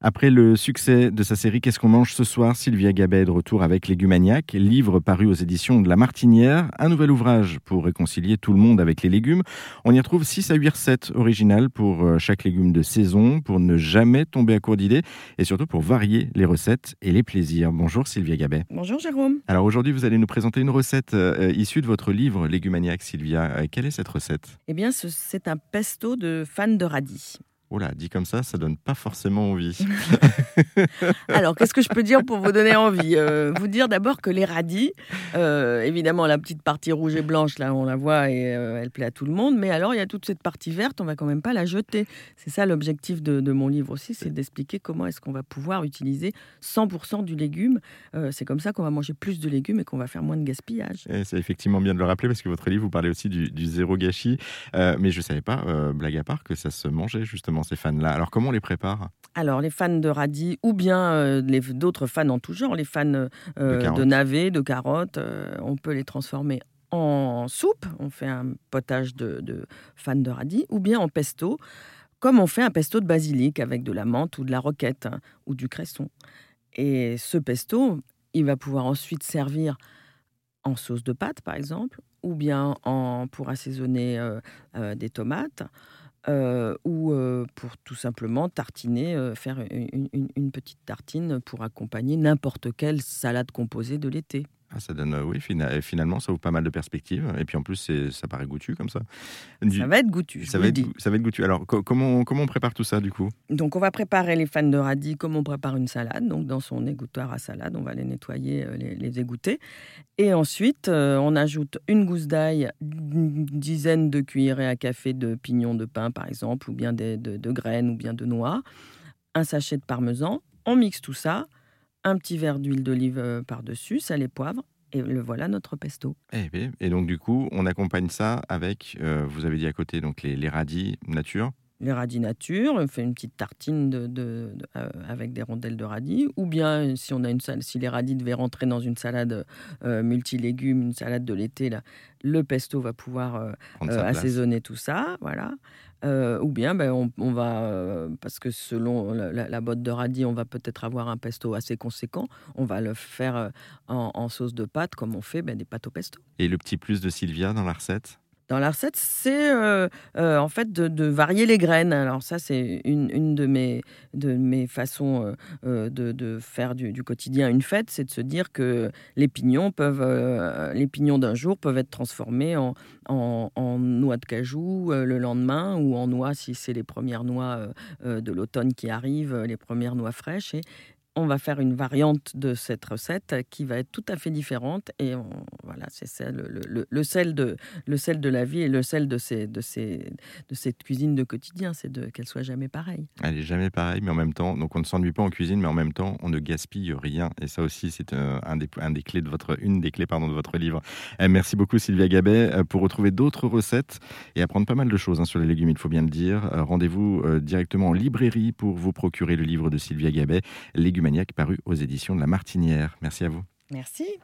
Après le succès de sa série Qu'est-ce qu'on mange ce soir Sylvia Gabet est de retour avec Légumaniac, livre paru aux éditions de La Martinière, un nouvel ouvrage pour réconcilier tout le monde avec les légumes. On y retrouve 6 à 8 recettes originales pour euh, chaque légume de saison, pour ne jamais tomber à court d'idées et surtout pour varier les recettes et les plaisirs. Bonjour Sylvia Gabet. Bonjour Jérôme. Alors aujourd'hui, vous allez nous présenter une recette euh, issue de votre livre Légumaniac, Sylvia. Euh, quelle est cette recette? Eh bien, c'est un pesto de fan de radis. Oh là, dit comme ça, ça donne pas forcément envie. Alors, qu'est-ce que je peux dire pour vous donner envie euh, Vous dire d'abord que les radis, euh, évidemment, la petite partie rouge et blanche, là, on la voit et euh, elle plaît à tout le monde. Mais alors, il y a toute cette partie verte, on va quand même pas la jeter. C'est ça l'objectif de, mon livre aussi, c'est d'expliquer comment est-ce qu'on va pouvoir utiliser 100% du légume. c'est comme ça qu'on va manger plus de légumes et qu'on va faire moins de gaspillage. C'est effectivement bien de le rappeler parce que votre livre, vous parlez aussi du, du zéro gâchis. mais je savais pas, blague à part, que ça se mangeait justement ces fans-là? Alors comment on les prépare? Alors, les fans de radis ou bien euh, d'autres fans en tout genre, les fans euh, de, navets, de carottes, euh, on peut les transformer en soupe. On fait un potage de, de fans de radis ou bien en pesto, comme on fait un pesto de basilic avec de la menthe ou de la roquette hein, ou du cresson. Et ce pesto, il va pouvoir ensuite servir en sauce de pâte, par exemple, ou bien en, pour assaisonner des tomates. Euh, ou euh, pour tout simplement tartiner, euh, faire une, petite tartine pour accompagner n'importe quelle salade composée de l'été. Ah, ça donne, oui, finalement, ça ouvre pas mal de perspectives. Et puis en plus, ça paraît goûtu comme ça. ça va être goûtu. Ça, va être, ça va être goûtu. Alors, comment, comment on prépare tout ça du coup? Donc, on va préparer les fans de radis comme on prépare une salade. Donc, dans son égouttoir à salade, on va les nettoyer, les, les égoutter. Et ensuite, on ajoute une gousse d'ail, une dizaine de cuillerées à café de pignons de pain, par exemple, ou bien de, de graines, ou bien de noix, un sachet de parmesan. On mixe tout ça un petit verre d'huile d'olive euh, par-dessus, sel et poivre, et le voilà notre pesto. Eh et donc du coup, on accompagne ça avec, euh, vous avez dit à côté, donc les, radis nature les radis nature, on fait une petite tartine de, euh, avec des rondelles de radis, ou bien si on a une si les radis devaient rentrer dans une salade multilégumes, une salade de l'été, là, le pesto va pouvoir assaisonner tout ça, voilà. Euh, ou bien ben, on, va, euh, parce que selon la, botte de radis, on va peut-être avoir un pesto assez conséquent, on va le faire euh, en, sauce de pâte comme on fait ben, des pâtes au pesto. Et le petit plus de Sylvia dans la recette? Dans la recette, c'est euh, euh, en fait de, varier les graines. Alors ça, c'est une, de, mes, de mes façons euh, de, faire du, quotidien une fête, c'est de se dire que les pignons peuvent, les pignons d'un jour peuvent être transformés en, en, noix de cajou le lendemain ou en noix si c'est les premières noix de l'automne qui arrivent, les premières noix fraîches. On va faire une variante de cette recette qui va être tout à fait différente. Et voilà, c'est le, le, sel de, le sel de la vie et le sel de, ces, de, ces, de cette cuisine de quotidien, c'est qu'elle soit jamais pareille. Elle est jamais pareille, mais en même temps, donc on ne s'ennuie pas en cuisine, mais en même temps, on ne gaspille rien. Et ça aussi, c'est euh, un, des, un des clés de votre, une des clés pardon, de votre livre. Eh, merci beaucoup Sylvia Gabet. Euh, pour retrouver d'autres recettes et apprendre pas mal de choses hein, sur les légumes, il faut bien le dire, euh, rendez-vous directement en librairie pour vous procurer le livre de Sylvia Gabet, Légumes paru aux éditions de La Martinière. Merci à vous. Merci.